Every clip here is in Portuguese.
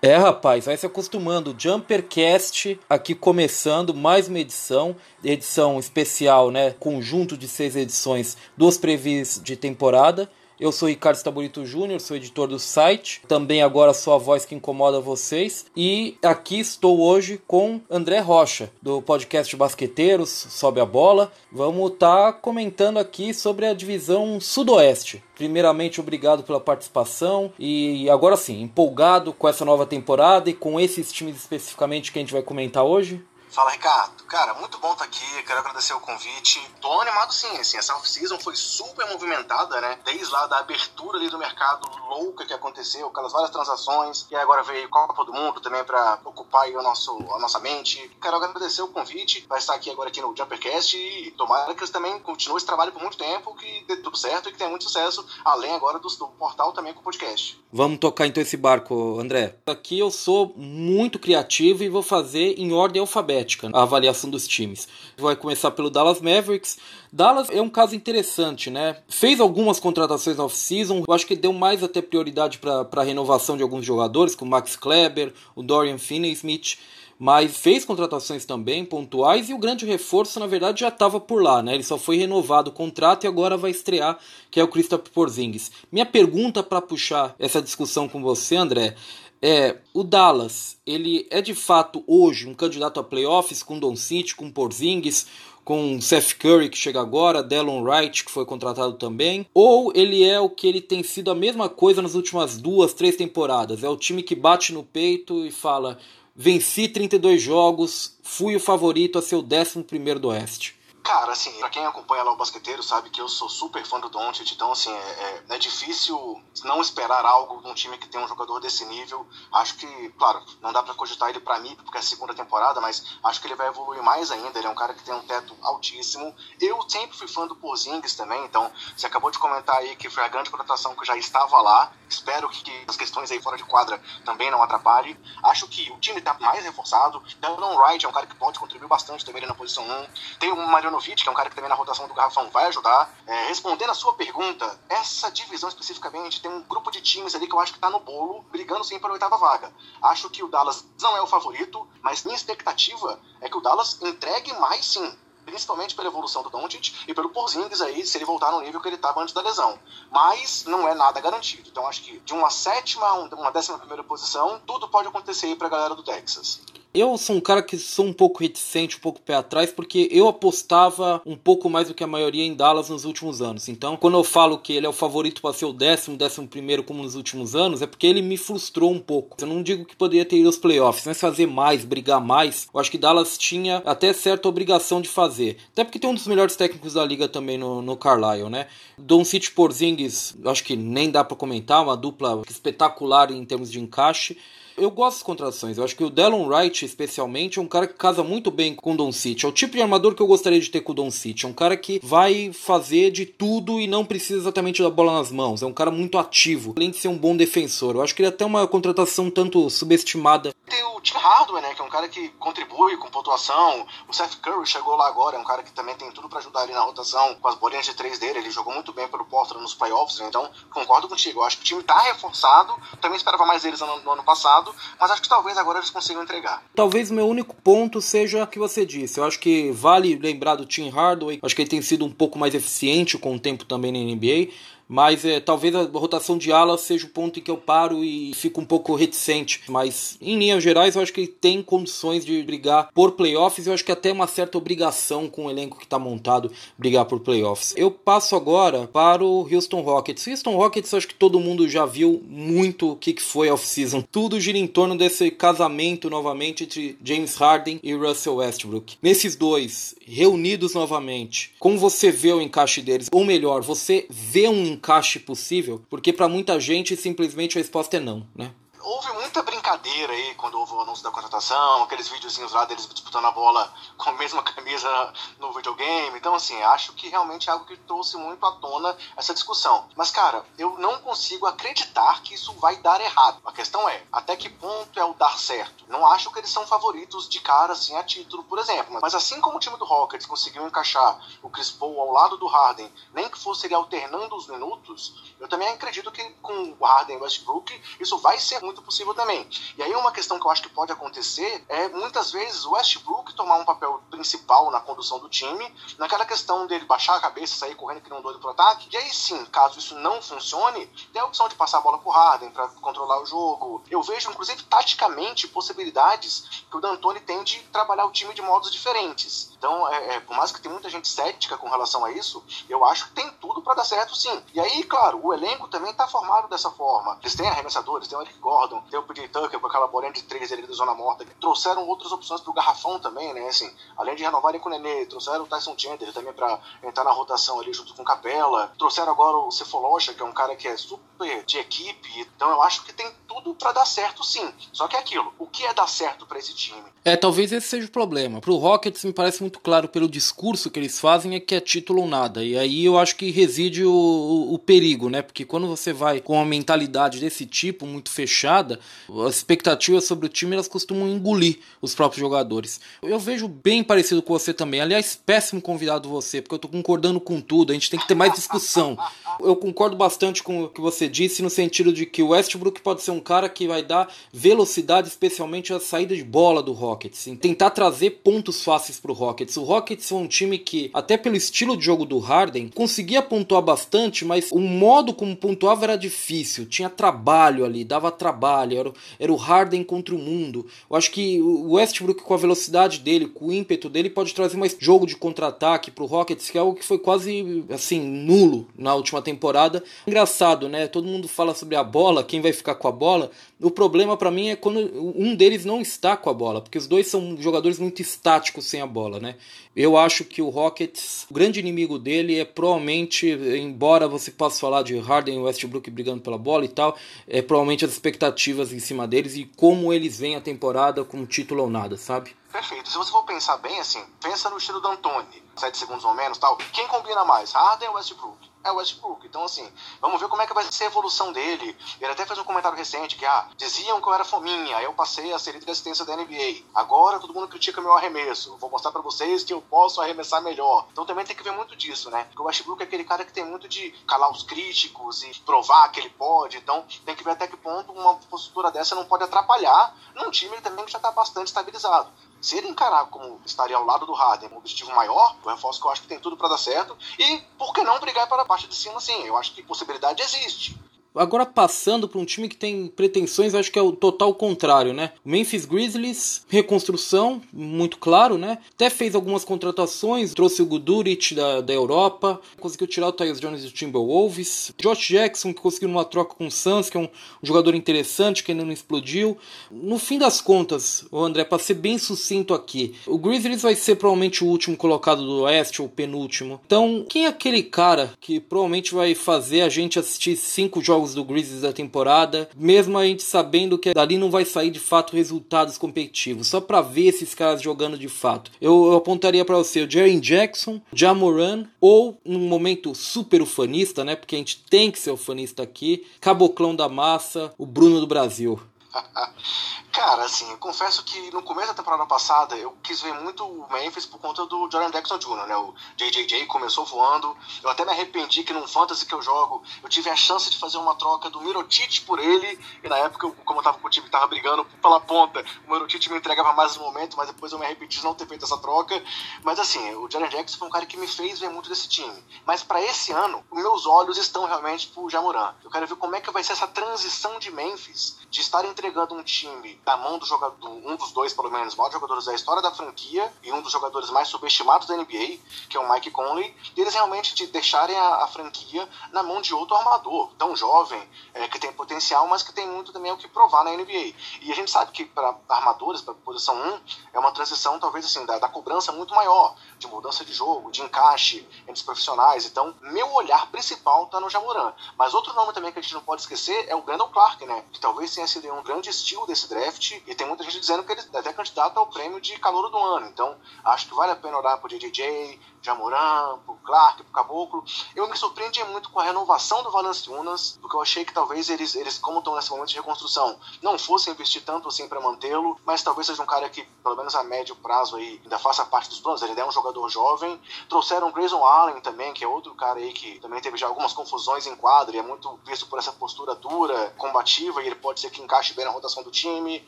É, rapaz, vai se acostumando. Jumpercast aqui começando mais uma edição, edição especial, né? Conjunto de seis edições, duas previs de temporada. Eu sou Ricardo Stabolito Júnior, sou editor do site. Também agora sou a voz que incomoda vocês. E aqui estou hoje com André Rocha, do podcast Basqueteiros, Sobe a Bola. Vamos estar tá comentando aqui sobre a divisão Sudoeste. Primeiramente, obrigado pela participação. E agora sim, empolgado com essa nova temporada e com esses times especificamente que a gente vai comentar hoje. Fala, Ricardo. Cara, muito bom estar tá aqui. Quero agradecer o convite. Tô animado sim, assim. Essa off-season foi super movimentada, né? Desde lá da abertura ali do mercado louca que aconteceu, aquelas várias transações. E agora veio Copa do Mundo também para ocupar o nosso, a nossa mente. Quero agradecer o convite. Vai estar aqui agora aqui no Jumpercast e tomara que eles também continuem esse trabalho por muito tempo, que dê tudo certo e que tenha muito sucesso, além agora do, do portal também com o podcast. Vamos tocar então esse barco, André. Aqui eu sou muito criativo e vou fazer em ordem alfabética a avaliação dos times. Vai começar pelo Dallas Mavericks. Dallas é um caso interessante, né? Fez algumas contratações off-season, eu acho que deu mais até prioridade para a renovação de alguns jogadores, como Max Kleber, o Dorian Finney-Smith mas fez contratações também pontuais e o grande reforço na verdade já estava por lá, né? Ele só foi renovado o contrato e agora vai estrear, que é o Christopher Porzingis. Minha pergunta para puxar essa discussão com você, André, é, o Dallas, ele é de fato hoje um candidato a playoffs com Don City, com Porzingis, com Seth Curry que chega agora, Delon Wright que foi contratado também, ou ele é o que ele tem sido a mesma coisa nas últimas duas, três temporadas, é o time que bate no peito e fala: venci 32 jogos, fui o favorito a ser o 11 primeiro do Oeste. Cara, assim, pra quem acompanha lá o basqueteiro sabe que eu sou super fã do Doncic, então, assim, é, é, é, difícil não esperar algo de um time que tem um jogador desse nível. Acho que, claro, não dá pra cogitar ele pra mim, porque é a segunda temporada, mas acho que ele vai evoluir mais ainda. Ele é um cara que tem um teto altíssimo. Eu sempre fui fã do Porzingis também, então, você acabou de comentar aí que foi a grande contratação que já estava lá. Espero que, as questões aí fora de quadra também não atrapalhem. Acho que o time tá mais reforçado. Delon Wright é um cara que pode contribuir bastante também na posição 1. Tem o Mariano Ivanovic, que é um cara que também na rotação do Garrafão vai ajudar. É, respondendo a sua pergunta, essa divisão especificamente tem um grupo de times ali que eu acho que tá no bolo, brigando sim para a oitava vaga. Acho que o Dallas não é o favorito, mas minha expectativa é que o Dallas entregue mais sim principalmente pela evolução do Doncic e pelo Porzingis aí, se ele voltar no nível que ele estava antes da lesão. Mas não é nada garantido. Então acho que de uma sétima a uma décima primeira posição, tudo pode acontecer aí para a galera do Texas. Eu sou um cara que sou um pouco reticente, um pouco pé atrás, porque eu apostava um pouco mais do que a maioria em Dallas nos últimos anos. Então, quando eu falo que ele é o favorito para ser o décimo, décimo primeiro como nos últimos anos, é porque ele me frustrou um pouco. Eu não digo que poderia ter ido aos playoffs, mas fazer mais, brigar mais, eu acho que Dallas tinha até certa obrigação de fazer. Até porque tem um dos melhores técnicos da liga também no, no Carlisle, né? Don City Porzingis, acho que nem dá para comentar, uma dupla espetacular em termos de encaixe eu gosto das contratações. Eu acho que o Delon Wright, especialmente, é um cara que casa muito bem com o Don City. É o tipo de armador que eu gostaria de ter com o Don City. É um cara que vai fazer de tudo e não precisa exatamente da bola nas mãos. É um cara muito ativo, além de ser um bom defensor. Eu acho que ele é até uma contratação tanto subestimada. Tem o Tim Hardaway, né, que é um cara que contribui com pontuação. O Seth Curry chegou lá agora, é um cara que também tem tudo para ajudar ali na rotação com as bolinhas de três dele. Ele jogou muito bem pelo Portland nos playoffs, né? então concordo contigo. Eu acho que o time tá reforçado. Também esperava mais eles no, no ano passado mas acho que talvez agora eles consigam entregar. Talvez o meu único ponto seja o que você disse. Eu acho que vale lembrar do Tim Hardaway. Acho que ele tem sido um pouco mais eficiente com o tempo também na NBA. Mas é, talvez a rotação de ala seja o ponto em que eu paro e fico um pouco reticente. Mas em linhas gerais, eu acho que ele tem condições de brigar por playoffs. Eu acho que até uma certa obrigação com o elenco que está montado brigar por playoffs. Eu passo agora para o Houston Rockets. Houston Rockets, acho que todo mundo já viu muito o que, que foi off-season. Tudo gira em torno desse casamento novamente entre James Harden e Russell Westbrook. Nesses dois reunidos novamente, como você vê o encaixe deles? Ou melhor, você vê um encaixe possível? Porque para muita gente simplesmente a resposta é não, né? Houve muita brincadeira aí quando houve o anúncio da contratação, aqueles videozinhos lá deles disputando a bola com a mesma camisa no videogame. Então, assim, acho que realmente é algo que trouxe muito à tona essa discussão. Mas, cara, eu não consigo acreditar que isso vai dar errado. A questão é, até que ponto é o dar certo? Não acho que eles são favoritos de cara, assim, a título, por exemplo. Mas assim como o time do Rockets conseguiu encaixar o Chris Paul ao lado do Harden, nem que fosse ele alternando os minutos, eu também acredito que com o Harden e Westbrook, isso vai ser muito possível também. E aí uma questão que eu acho que pode acontecer é muitas vezes o Westbrook tomar um papel principal na condução do time, naquela questão dele baixar a cabeça, sair correndo que não um doido pro ataque. E aí sim, caso isso não funcione, tem a opção de passar a bola pro Harden para controlar o jogo. Eu vejo, inclusive, taticamente, possibilidades que o D'Antoni tem de trabalhar o time de modos diferentes. Então, é, é, por mais que tenha muita gente cética com relação a isso, eu acho que tem tudo para dar certo sim. E aí, claro, o elenco também está formado dessa forma. Eles têm arremessadores, tem o Eric Gordon, tem o PJ Tucker com aquela bolinha de três ali da zona morta. Trouxeram outras opções pro garrafão também, né? Assim, além de renovarem com o Nenê, trouxeram o Tyson Chandler também para entrar na rotação ali junto com o Capela. Trouxeram agora o Cefalocha, que é um cara que é super de equipe. Então eu acho que tem tudo para dar certo sim. Só que é aquilo, o que é dar certo para esse time? É, talvez esse seja o problema. Pro Rockets me parece muito claro pelo discurso que eles fazem é que é título ou nada. E aí eu acho que reside o, o, o perigo, né? Porque quando você vai com uma mentalidade desse tipo, muito fechada, as expectativas sobre o time elas costumam engolir os próprios jogadores. Eu vejo bem parecido com você também. Aliás, péssimo convidado você, porque eu tô concordando com tudo. A gente tem que ter mais discussão. Eu concordo bastante com o que você disse no sentido de que o Westbrook pode ser um cara que vai dar velocidade, especialmente a saída de bola do Rockets. E tentar trazer pontos fáceis pro Rockets. O Rockets é um time que, até pelo estilo de jogo do Harden, conseguia pontuar bastante, mas o modo como pontuava era difícil. Tinha trabalho ali, dava trabalho. Era, era o Harden contra o mundo. Eu acho que o Westbrook, com a velocidade dele, com o ímpeto dele, pode trazer mais jogo de contra-ataque pro Rockets, que é algo que foi quase assim nulo na última temporada. Engraçado, né? Todo mundo fala sobre a bola, quem vai ficar com a bola. O problema para mim é quando um deles não está com a bola, porque os dois são jogadores muito estáticos sem a bola, né? Eu acho que o Rockets, o grande inimigo dele é provavelmente, embora você possa falar de Harden e Westbrook brigando pela bola e tal, é provavelmente as expectativas em cima deles e como eles veem a temporada com título ou nada, sabe? Perfeito. Se você for pensar bem assim, pensa no estilo do Antônio, 7 segundos ou menos, tal. Quem combina mais, Harden ou Westbrook? É o Westbrook. Então, assim, vamos ver como é que vai ser a evolução dele. Ele até fez um comentário recente que, ah, diziam que eu era fominha, aí eu passei a ser líder de assistência da NBA. Agora todo mundo critica meu arremesso. Vou mostrar para vocês que eu posso arremessar melhor. Então também tem que ver muito disso, né? Porque o Westbrook é aquele cara que tem muito de calar os críticos e provar que ele pode. Então tem que ver até que ponto uma postura dessa não pode atrapalhar num time também que já está bastante estabilizado. Se ele encarar como estaria ao lado do Harden, um objetivo maior, eu reforço que eu acho que tem tudo para dar certo. E por que não brigar para a parte de cima, sim? Eu acho que possibilidade existe. Agora passando para um time que tem pretensões, acho que é o total contrário, né? O Memphis Grizzlies, reconstrução, muito claro, né? Até fez algumas contratações, trouxe o Guduric da, da Europa, conseguiu tirar o Tyus Jones do Timberwolves, Josh Jackson, que conseguiu uma troca com o Suns, que é um, jogador interessante, que ainda não explodiu. No fim das contas, o André, para ser bem sucinto aqui, o Grizzlies vai ser provavelmente o último colocado do Oeste, ou penúltimo. Então, quem é aquele cara que provavelmente vai fazer a gente assistir cinco jogos jogos do Grizzlies da temporada, mesmo a gente sabendo que dali não vai sair de fato resultados competitivos, só para ver esses caras jogando de fato. Eu, eu apontaria para você o Jaren Jackson, Jamoran ou num momento super ufanista, né? Porque a gente tem que ser ufanista aqui, Caboclão da Massa, o Bruno do Brasil. Cara, assim, eu confesso que no começo da temporada passada eu quis ver muito o Memphis por conta do Jordan Jackson Jr., né? O JJJ começou voando. Eu até me arrependi que num fantasy que eu jogo eu tive a chance de fazer uma troca do Mirotic por ele. E na época, como eu tava com o time tava brigando pela ponta, o Mirotic me entregava mais no momento, mas depois eu me arrependi de não ter feito essa troca. Mas assim, o Jordan Jackson foi um cara que me fez ver muito desse time. Mas para esse ano, meus olhos estão realmente pro Jamoran. Eu quero ver como é que vai ser essa transição de Memphis de estar entregando um time na mão do jogador, um dos dois, pelo menos, maiores jogadores da história da franquia e um dos jogadores mais subestimados da NBA, que é o Mike Conley, e eles realmente de deixarem a, a, franquia na mão de outro armador, tão jovem, é, que tem potencial, mas que tem muito também o que provar na NBA. E a gente sabe que para armadores, para posição 1, é uma transição, talvez assim, da, da cobrança muito maior, de mudança de jogo, de encaixe entre os profissionais. Então, meu olhar principal está no Jamoran. Mas outro nome também que a gente não pode esquecer é o Brandon Clark, né? Que talvez tenha sido um grande estilo desse draft e tem muita gente dizendo que ele é até candidato ao prêmio de calor do ano. Então, acho que vale a pena olhar pro JJJ, Jamoran, pro Clark, pro Caboclo. Eu me surpreendi muito com a renovação do Valanciunas, porque eu achei que talvez eles, eles como estão nesse momento de reconstrução, não fossem investir tanto assim para mantê-lo, mas talvez seja um cara que, pelo menos a médio prazo aí, ainda faça parte dos planos. Ele é um jogador jovem. Trouxeram o Grayson Allen também, que é outro cara aí que também teve já algumas confusões em quadro e é muito visto por essa postura dura, combativa, e ele pode ser que encaixe bem na rotação do time.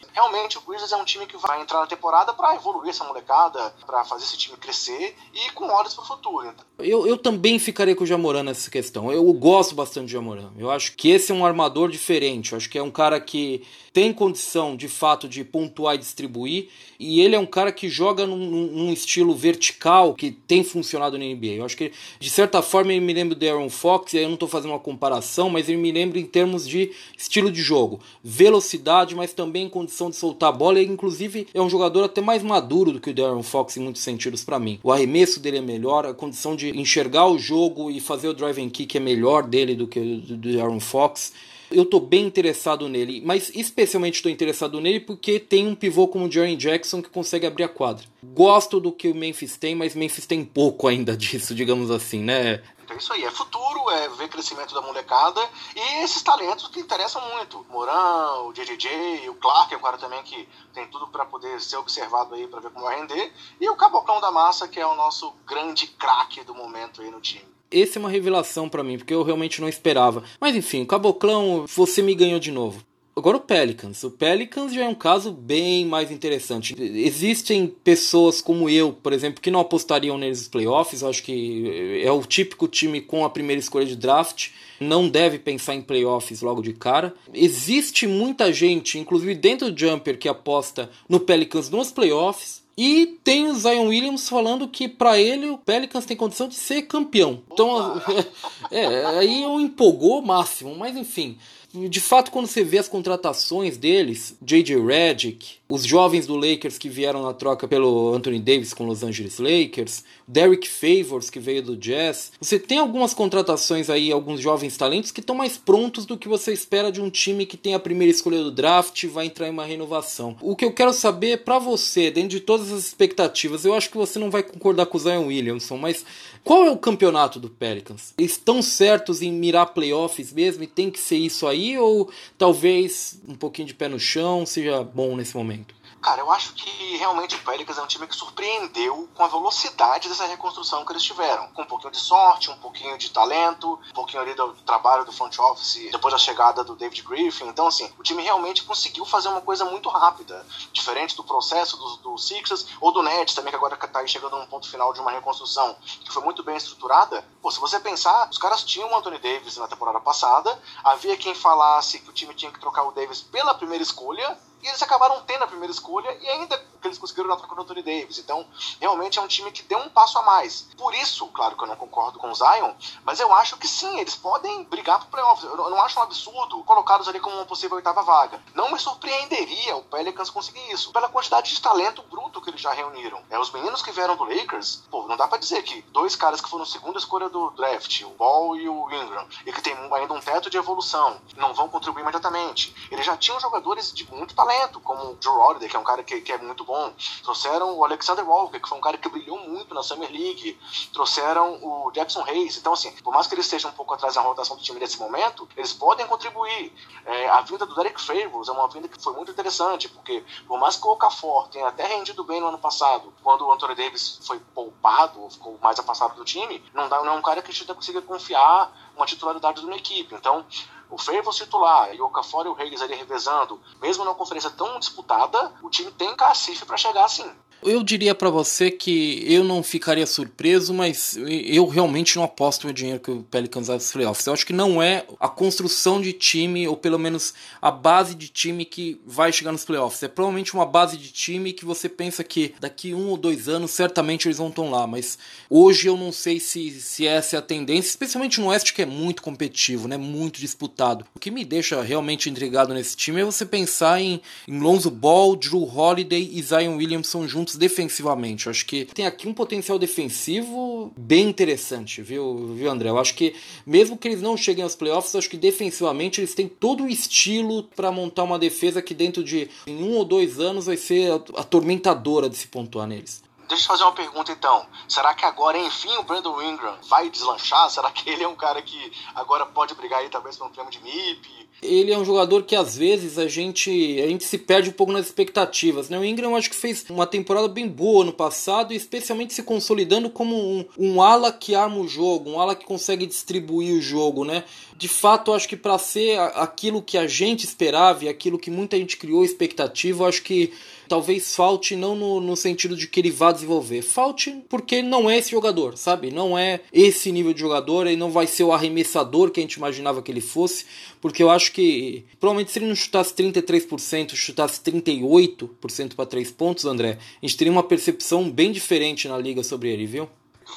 Realmente o Grizzlies é um time que vai entrar na temporada para evoluir essa molecada, para fazer esse time crescer e com olhos para o futuro. Eu, eu também ficaria com o Jamoran nessa questão. Eu gosto bastante de Jamoran. Eu acho que esse é um armador diferente. Eu acho que é um cara que tem condição de fato de pontuar e distribuir. E ele é um cara que joga num, num estilo vertical que tem funcionado na NBA. Eu acho que de certa forma ele me lembra do Aaron Fox, e aí eu não estou fazendo uma comparação, mas ele me lembra em termos de estilo de jogo, velocidade, mas também condição de soltar a bola. Ele, inclusive, é um jogador até mais maduro do que o Darren Fox em muitos sentidos para mim. O arremesso dele é melhor, a condição de enxergar o jogo e fazer o driving kick é melhor dele do que do Aaron Fox eu tô bem interessado nele, mas especialmente estou interessado nele porque tem um pivô como o Jaren Jackson que consegue abrir a quadra. Gosto do que o Memphis tem, mas Memphis tem pouco ainda disso, digamos assim, né? Então é isso aí, é futuro, é ver crescimento da molecada e esses talentos que interessam muito. O o JJJ, o Clark, é um cara também que tem tudo para poder ser observado aí para ver como vai render. E o Caboclão da Massa, que é o nosso grande craque do momento aí no time esse é uma revelação para mim, porque eu realmente não esperava. Mas enfim, Caboclão, você me ganhou de novo. Agora o Pelicans. O Pelicans já é um caso bem mais interessante. Existem pessoas como eu, por exemplo, que não apostariam neles nos playoffs. Eu acho que é o típico time com a primeira escolha de draft. Não deve pensar em playoffs logo de cara. Existe muita gente, inclusive dentro do Jumper, que aposta no Pelicans nos playoffs. E tem o Zion Williams falando que para ele o Pelicans tem condição de ser campeão. Então, é, aí eu empolgou o máximo, mas enfim. De fato, quando você vê as contratações deles, J.J. Redick, os jovens do Lakers que vieram na troca pelo Anthony Davis com Los Angeles Lakers, Derek Favors que veio do Jazz, você tem algumas contratações aí, alguns jovens talentos que estão mais prontos do que você espera de um time que tem a primeira escolha do draft e vai entrar em uma renovação. O que eu quero saber para você, dentro de todas as expectativas, eu acho que você não vai concordar com o Zion Williamson, mas qual é o campeonato do Pelicans? Estão certos em mirar playoffs mesmo e tem que ser isso aí? Ou talvez um pouquinho de pé no chão seja bom nesse momento? Cara, eu acho que realmente o Pelicans é um time que surpreendeu com a velocidade dessa reconstrução que eles tiveram. Com um pouquinho de sorte, um pouquinho de talento, um pouquinho ali do trabalho do front office depois da chegada do David Griffin. Então, assim, o time realmente conseguiu fazer uma coisa muito rápida. Diferente do processo do, do Sixers ou do Nets também, que agora está chegando a um ponto final de uma reconstrução que foi muito bem estruturada. Pô, se você pensar, os caras tinham o Anthony Davis na temporada passada, havia quem falasse que o time tinha que trocar o Davis pela primeira escolha, e eles acabaram tendo a primeira escolha e ainda que eles conseguiram na troca do Anthony Davis. Então, realmente é um time que deu um passo a mais. Por isso, claro que eu não concordo com o Zion, mas eu acho que sim, eles podem brigar pro playoffs. Eu não acho um absurdo colocá-los ali como uma possível oitava vaga. Não me surpreenderia o Pelicans conseguir isso, pela quantidade de talento bruto que eles já reuniram. É, os meninos que vieram do Lakers, pô, não dá para dizer que dois caras que foram segunda escolha do draft, o Ball e o Ingram, e que tem ainda um teto de evolução, não vão contribuir imediatamente. Eles já tinham jogadores de muito talento, como o Joe Holiday, que é um cara que, que é muito bom. Trouxeram o Alexander Walker, que foi um cara que brilhou muito na Summer League. Trouxeram o Jackson Hayes. Então, assim, por mais que eles estejam um pouco atrás da rotação do time nesse momento, eles podem contribuir. É, a vinda do Derek Favors é uma vinda que foi muito interessante, porque por mais que o Okafor tenha até rendido bem no ano passado, quando o Anthony Davis foi poupado, ficou mais afastado do time, não, dá, não é um cara que a gente conseguir confiar uma titularidade de uma equipe. Então, o Favors titular e o Okafor e o Hayes ali revezando, mesmo numa conferência tão disputada, o time tem cacife para chegar assim. Eu diria para você que eu não ficaria surpreso, mas eu realmente não aposto meu dinheiro que o Pelicans vai aos playoffs. Eu acho que não é a construção de time, ou pelo menos a base de time que vai chegar nos playoffs. É provavelmente uma base de time que você pensa que daqui um ou dois anos certamente eles vão estar lá. Mas hoje eu não sei se, se essa é a tendência, especialmente no Oeste que é muito competitivo, né? muito disputado. O que me deixa realmente intrigado nesse time é você pensar em, em Lonzo Ball, Drew Holiday e Zion Williamson juntos pontos defensivamente. Eu acho que tem aqui um potencial defensivo bem interessante, viu, viu André? Eu acho que, mesmo que eles não cheguem aos playoffs, acho que defensivamente eles têm todo o estilo para montar uma defesa que dentro de em um ou dois anos vai ser atormentadora de se pontuar neles. Deixa eu fazer uma pergunta então. Será que agora, enfim, o Brandon Ingram vai deslanchar? Será que ele é um cara que agora pode brigar aí talvez pelo prêmio de MIP? Ele é um jogador que às vezes a gente, a gente se perde um pouco nas expectativas. Né? O Ingram eu acho que fez uma temporada bem boa no passado, especialmente se consolidando como um, um ala que arma o jogo, um ala que consegue distribuir o jogo. Né? De fato, acho que para ser aquilo que a gente esperava e aquilo que muita gente criou expectativa, acho que talvez falte não no, no, sentido de que ele vá desenvolver, falte porque não é esse jogador, sabe? Não é esse nível de jogador, ele não vai ser o arremessador que a gente imaginava que ele fosse, porque eu acho que provavelmente se ele não chutasse 33%, chutasse 38% para três pontos, André, a gente teria uma percepção bem diferente na liga sobre ele, viu?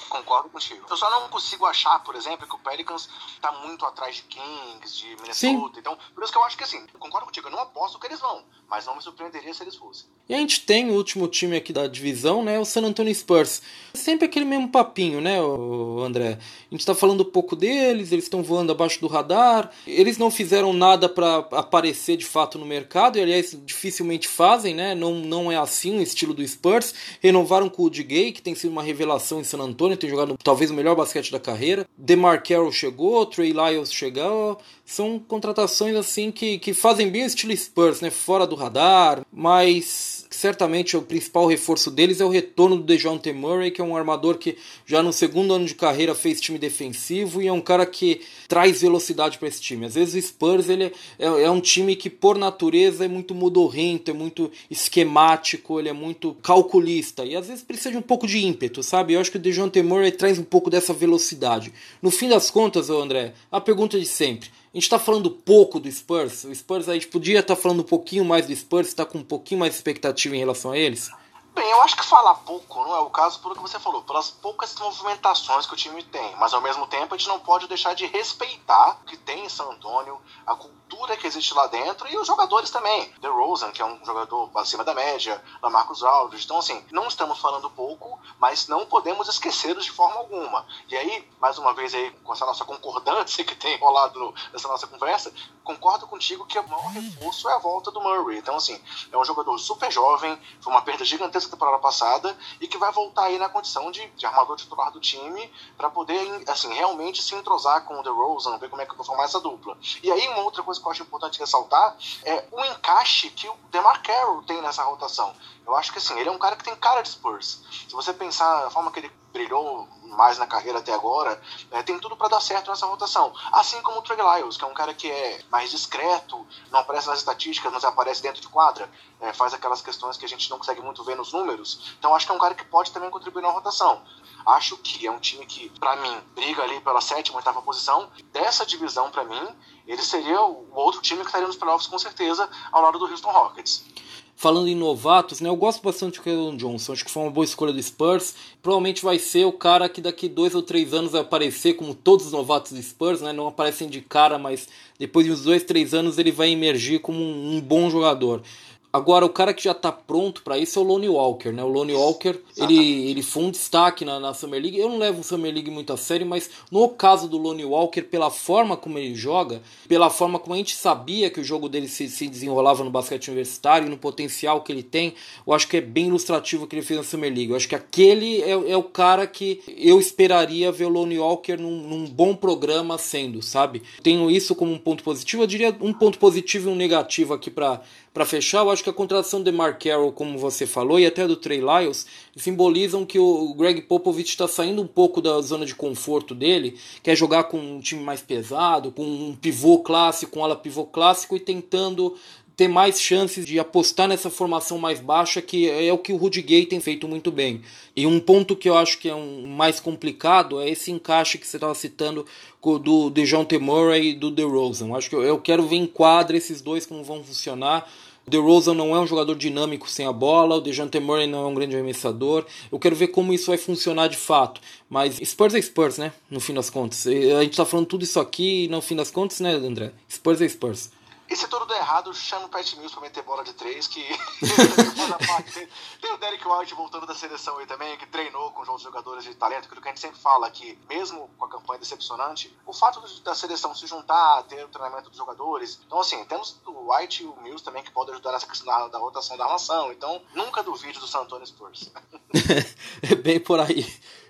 Concordo contigo. Eu só não consigo achar, por exemplo, que o Pelicans tá muito atrás de Kings, de Minnesota. Sim. Então, por isso que eu acho que assim, concordo contigo, eu não aposto que eles vão, mas não me surpreenderia se eles fossem. E a gente tem o último time aqui da divisão, né? O San Antonio Spurs. Sempre aquele mesmo papinho, né, André? A gente tá falando um pouco deles, eles estão voando abaixo do radar. Eles não fizeram nada para aparecer de fato no mercado, e aliás, dificilmente fazem, né? Não, não é assim o estilo do Spurs. Renovaram com o Gay, que tem sido uma revelação em San Antonio, tem jogado talvez o melhor basquete da carreira. DeMar Carroll chegou, Trey Lyles chegou. São contratações assim que, que fazem bem o estilo Spurs, né? Fora do radar, mas certamente o principal reforço deles é o retorno do DeJounte Murray, que é um armador que já no segundo ano de carreira fez time defensivo e é um cara que traz velocidade para esse time. Às vezes o Spurs ele é, é, um time que por natureza é muito modorrento, é muito esquemático, ele é muito calculista e às vezes precisa de um pouco de ímpeto, sabe? Eu acho que o DeJounte Murray traz um pouco dessa velocidade. No fim das contas, André, a pergunta de sempre a gente está falando pouco do Spurs. O Spurs a gente podia estar tá falando um pouquinho mais do Spurs, está com um pouquinho mais de expectativa em relação a eles. Bem, eu acho que falar pouco não é o caso pelo que você falou, pelas poucas movimentações que o time tem. Mas ao mesmo tempo a gente não pode deixar de respeitar o que tem em San Antônio, a cultura que existe lá dentro e os jogadores também. The Rosen, que é um jogador acima da média, Lamarcus Aldridge. Então, assim, não estamos falando pouco, mas não podemos esquecê-los de forma alguma. E aí, mais uma vez aí, com essa nossa concordância que tem rolado nessa nossa conversa, concordo contigo que o maior reforço é a volta do Murray. Então, assim, é um jogador super jovem, foi uma perda gigantesca essa temporada passada e que vai voltar aí na condição de, de armador titular do time para poder, assim, realmente se entrosar com o DeRozan, ver como é que vai formar essa dupla. E aí, uma outra coisa que eu acho importante ressaltar é o encaixe que o DeMar Carroll tem nessa rotação. Eu acho que, assim, ele é um cara que tem cara de Spurs. Se você pensar a forma que ele brilhou mais na carreira até agora, é, tem tudo para dar certo nessa rotação. Assim como o Trey Lyles, que é um cara que é mais discreto, não aparece nas estatísticas, mas aparece dentro de quadra, é, faz aquelas questões que a gente não consegue muito ver nos números. Então acho que é um cara que pode também contribuir na rotação. Acho que é um time que, para mim, briga ali pela sétima, oitava posição. Dessa divisão, para mim, ele seria o outro time que estaria nos playoffs com certeza, ao lado do Houston Rockets. Falando em novatos, né, eu gosto bastante do Keldon Johnson, acho que foi uma boa escolha do Spurs. Provavelmente vai ser o cara que daqui dois ou três anos vai aparecer, como todos os novatos do Spurs, né, não aparecem de cara, mas depois de uns dois, três anos ele vai emergir como um, um bom jogador. Agora, o cara que já está pronto para isso é o Lonnie Walker, né? O Lonnie Walker, ele, ele foi um destaque na, na Summer League. Eu não levo o Summer League muito a sério, mas no caso do Lonnie Walker, pela forma como ele joga, pela forma como a gente sabia que o jogo dele se, se desenrolava no basquete universitário, no potencial que ele tem, eu acho que é bem ilustrativo o que ele fez na Summer League. Eu acho que aquele é, é o cara que eu esperaria ver o Lonnie Walker num, num bom programa sendo, sabe? Tenho isso como um ponto positivo. Eu diria um ponto positivo e um negativo aqui para para fechar, eu acho que a contratação de Mark Carroll, como você falou, e até do Trey Lyles, simbolizam que o Greg Popovich está saindo um pouco da zona de conforto dele, quer jogar com um time mais pesado, com um pivô clássico, um ala pivô clássico e tentando ter mais chances de apostar nessa formação mais baixa, que é o que o Rudy Gay tem feito muito bem. E um ponto que eu acho que é um mais complicado é esse encaixe que você estava citando do DeJounte Murray e do DeRozan. Acho que eu, quero ver em quadra esses dois como vão funcionar. O DeRozan não é um jogador dinâmico sem a bola, o DeJounte Murray não é um grande arremessador. Eu quero ver como isso vai funcionar de fato. Mas Spurs é Spurs, né? No fim das contas. A gente tá falando tudo isso aqui e no fim das contas, né, André? Spurs é Spurs. E se tudo der errado, chama o Pat Mills pra meter bola de três, que Tem o Derek White voltando da seleção aí também, que treinou com os outros jogadores de talento, aquilo que a gente sempre fala que, mesmo com a campanha decepcionante, o fato da seleção se juntar, ter o treinamento dos jogadores. Então, assim, temos o White e o Mills também que podem ajudar nessa questão da, da rotação da armação. Então, nunca duvide do San Antonio Spurs. é bem por aí.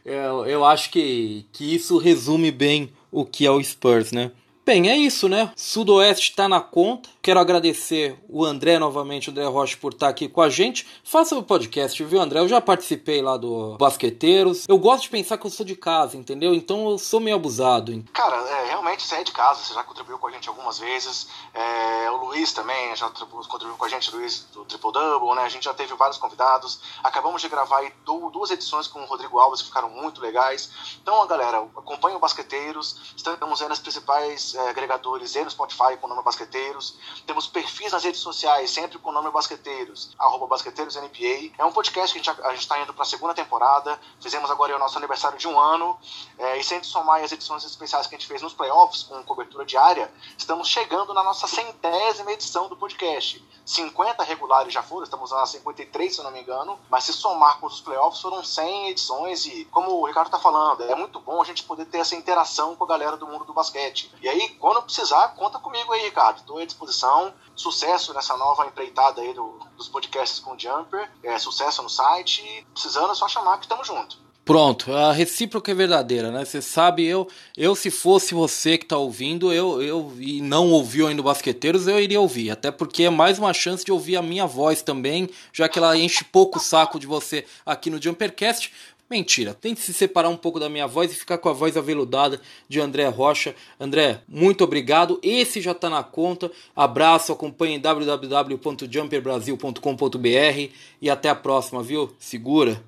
Eu, eu acho que, que isso resume bem o que é o Spurs, né? Bem, é isso, né? Sudoeste está na conta. Quero agradecer o André novamente, o André Rocha, por estar aqui com a gente. Faça o podcast, viu, André? Eu já participei lá do Basqueteiros. Eu gosto de pensar que eu sou de casa, entendeu? Então eu sou meio abusado. Cara, é, realmente você é de casa, você já contribuiu com a gente algumas vezes. É, o Luiz também já contribuiu com a gente, Luiz do Triple Double, né? A gente já teve vários convidados. Acabamos de gravar aí duas edições com o Rodrigo Alves que ficaram muito legais. Então, galera, acompanhe o Basqueteiros. Estamos aí nas principais é, agregadores e no Spotify com o nome Basqueteiros. Temos perfis nas redes sociais, sempre com o nome Basqueteiros, arroba BasqueteirosNBA. É um podcast que a gente está indo para a segunda temporada. Fizemos agora o nosso aniversário de um ano. É, e sem somar as edições especiais que a gente fez nos playoffs, com cobertura diária, estamos chegando na nossa centésima edição do podcast. 50 regulares já foram, estamos na 53, se eu não me engano. Mas se somar com os playoffs, foram 100 edições. E como o Ricardo está falando, é muito bom a gente poder ter essa interação com a galera do mundo do basquete. E aí, quando precisar, conta comigo aí, Ricardo. Estou à disposição. Sucesso nessa nova empreitada aí do, dos podcasts com o Jumper. É, sucesso no site. Precisando é só chamar que estamos juntos. Pronto, a recíproca é verdadeira, né? Você sabe, eu, eu se fosse você que está ouvindo, eu, eu e não ouviu ainda o Basqueteiros, eu iria ouvir. Até porque é mais uma chance de ouvir a minha voz também, já que ela enche pouco o saco de você aqui no Jumpercast. Mentira, tente se separar um pouco da minha voz e ficar com a voz aveludada de André Rocha. André, muito obrigado. Esse já está na conta. Abraço, acompanhe www.jumperbrasil.com.br e até a próxima, viu? Segura.